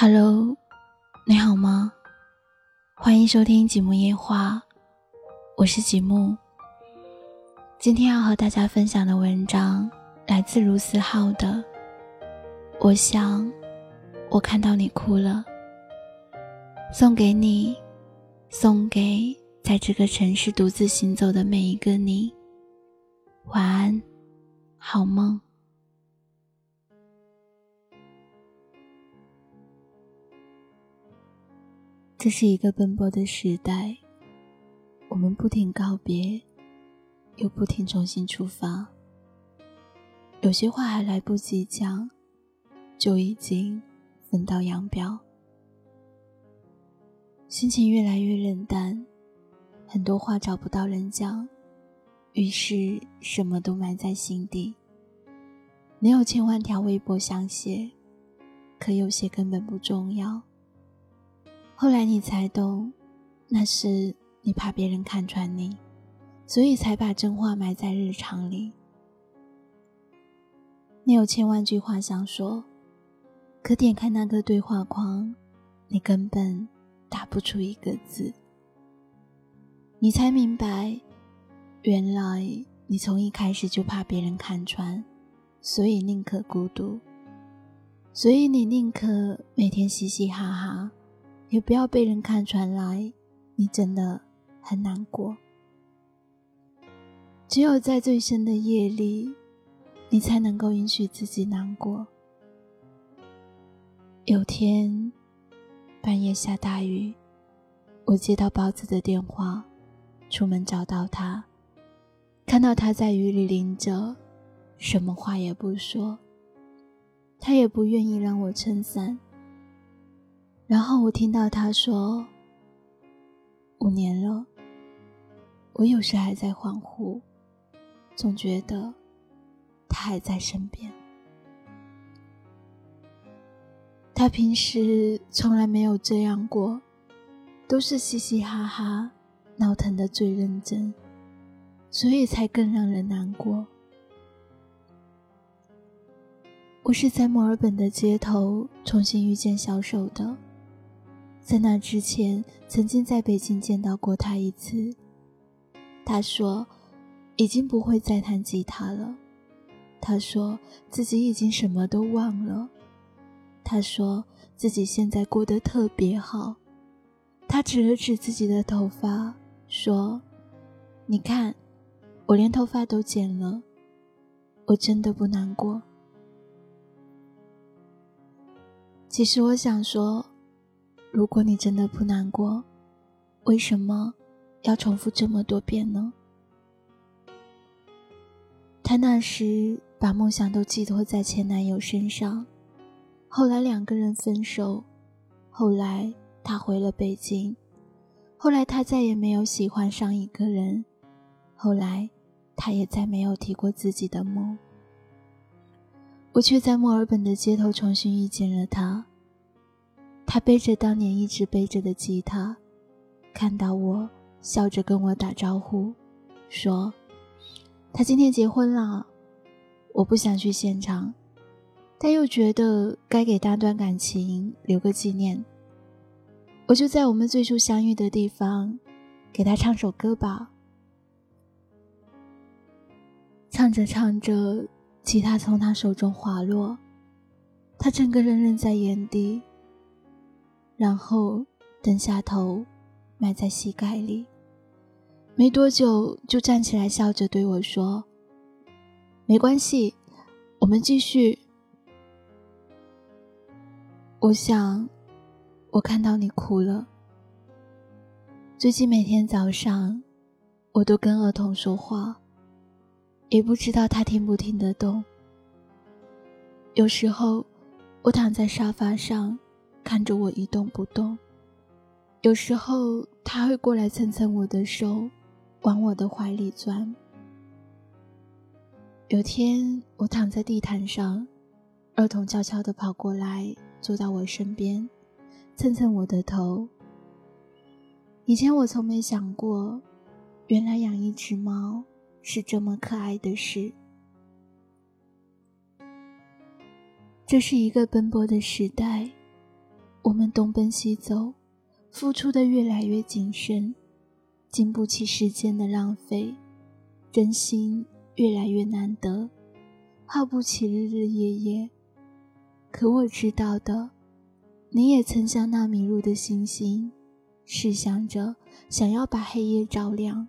Hello，你好吗？欢迎收听《吉木夜话》，我是吉木。今天要和大家分享的文章来自卢思浩的《我想我看到你哭了》，送给你，送给在这个城市独自行走的每一个你。晚安，好梦。这是一个奔波的时代，我们不停告别，又不停重新出发。有些话还来不及讲，就已经分道扬镳。心情越来越冷淡，很多话找不到人讲，于是什么都埋在心底。没有千万条微博想写，可有些根本不重要。后来你才懂，那是你怕别人看穿你，所以才把真话埋在日常里。你有千万句话想说，可点开那个对话框，你根本打不出一个字。你才明白，原来你从一开始就怕别人看穿，所以宁可孤独，所以你宁可每天嘻嘻哈哈。也不要被人看穿来，你真的很难过。只有在最深的夜里，你才能够允许自己难过。有天半夜下大雨，我接到包子的电话，出门找到他，看到他在雨里淋着，什么话也不说，他也不愿意让我撑伞。然后我听到他说：“五年了，我有时还在恍惚，总觉得他还在身边。他平时从来没有这样过，都是嘻嘻哈哈，闹腾的最认真，所以才更让人难过。我是在墨尔本的街头重新遇见小手的。”在那之前，曾经在北京见到过他一次。他说，已经不会再弹吉他了。他说自己已经什么都忘了。他说自己现在过得特别好。他指了指自己的头发，说：“你看，我连头发都剪了。我真的不难过。其实我想说。”如果你真的不难过，为什么要重复这么多遍呢？她那时把梦想都寄托在前男友身上，后来两个人分手，后来她回了北京，后来她再也没有喜欢上一个人，后来她也再没有提过自己的梦。我却在墨尔本的街头重新遇见了他。他背着当年一直背着的吉他，看到我，笑着跟我打招呼，说：“他今天结婚了。”我不想去现场，但又觉得该给那段感情留个纪念。我就在我们最初相遇的地方，给他唱首歌吧。唱着唱着，吉他从他手中滑落，他整个人愣在原地。然后蹲下头，埋在膝盖里。没多久，就站起来，笑着对我说：“没关系，我们继续。”我想，我看到你哭了。最近每天早上，我都跟儿童说话，也不知道他听不听得懂。有时候，我躺在沙发上。看着我一动不动，有时候他会过来蹭蹭我的手，往我的怀里钻。有天我躺在地毯上，儿童悄悄地跑过来，坐到我身边，蹭蹭我的头。以前我从没想过，原来养一只猫是这么可爱的事。这是一个奔波的时代。我们东奔西走，付出的越来越谨慎，经不起时间的浪费，真心越来越难得，耗不起日日夜夜。可我知道的，你也曾像那迷路的星星，试想着想要把黑夜照亮。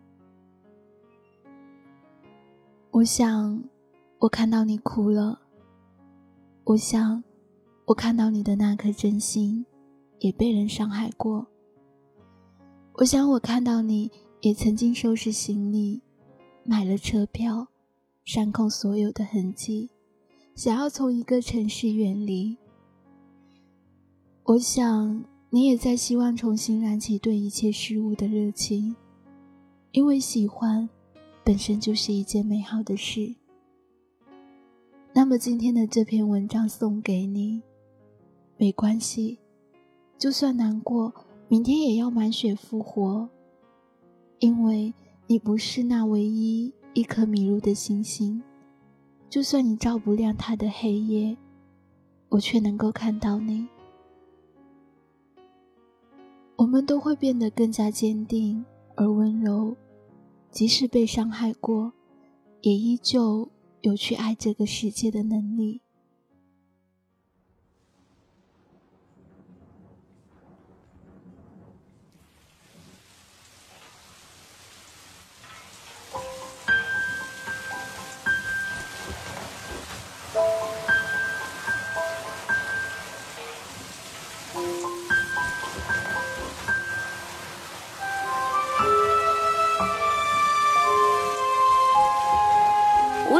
我想，我看到你哭了。我想，我看到你的那颗真心，也被人伤害过。我想，我看到你也曾经收拾行李，买了车票，删空所有的痕迹。想要从一个城市远离，我想你也在希望重新燃起对一切事物的热情，因为喜欢本身就是一件美好的事。那么今天的这篇文章送给你，没关系，就算难过，明天也要满血复活，因为你不是那唯一一颗迷路的星星。就算你照不亮他的黑夜，我却能够看到你。我们都会变得更加坚定而温柔，即使被伤害过，也依旧有去爱这个世界的能力。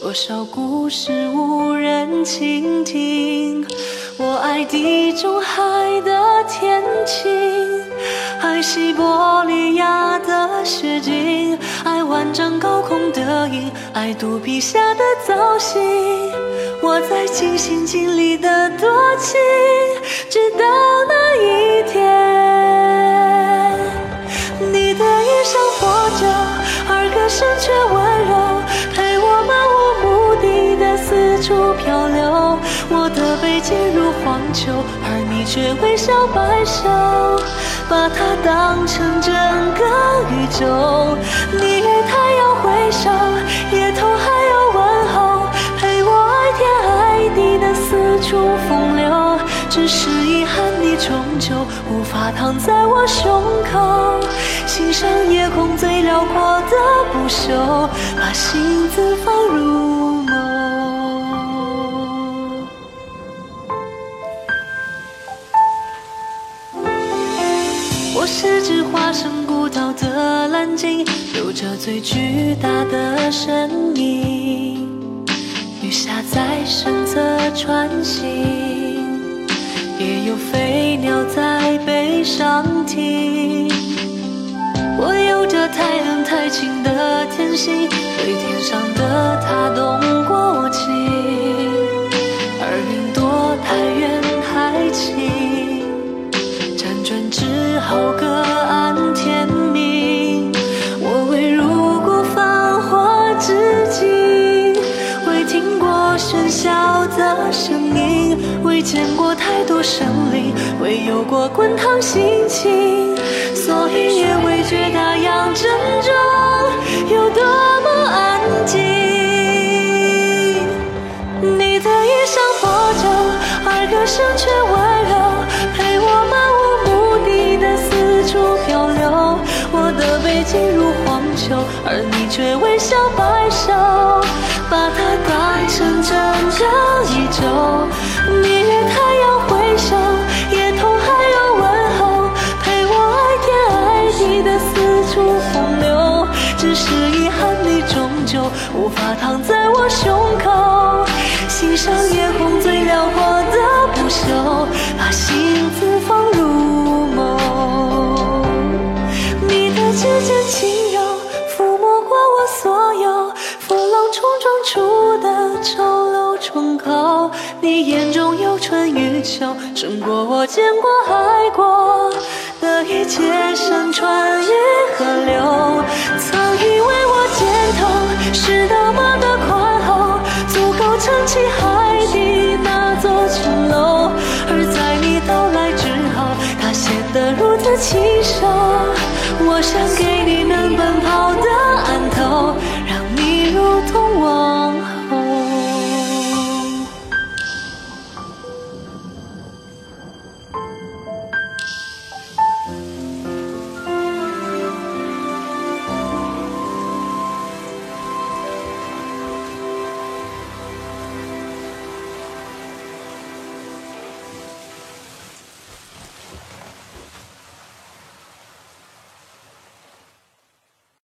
多少故事无人倾听？我爱地中海的天晴，爱西伯利亚的雪景，爱万丈高空的鹰，爱肚皮下的藻荇。我在尽心尽力的多情，直到那一天，你的衣裳破旧，而歌声却温柔，陪。四处漂流，我的背脊如荒丘，而你却微笑摆首，把它当成整个宇宙。你与太阳挥手，夜头还有问候，陪我爱天爱地的四处风流。只是遗憾，你终究无法躺在我胸口，欣赏夜空最辽阔的不朽，把星子放入眸。蓝鲸，有着最巨大的身影。雨下在身侧穿行，也有飞鸟在背上停。我有着太冷太清的天性，对天上的他动过情，而云朵太远太轻。音，未见过太多生灵，未有过滚烫心情，所以也未觉大洋正中有多么安静。你的衣裳破旧，而歌声却温柔，陪我漫无。目的的四处漂流。我的背脊如荒丘，而你却微笑摆首，间轻柔抚摸过我所有风浪冲撞出的丑陋疮口你眼中有春与秋胜过我见过爱过的一切山川与河流曾以为我肩头是那么的宽厚足够撑起海底那座城楼而在你到来之后它显得如此清瘦我想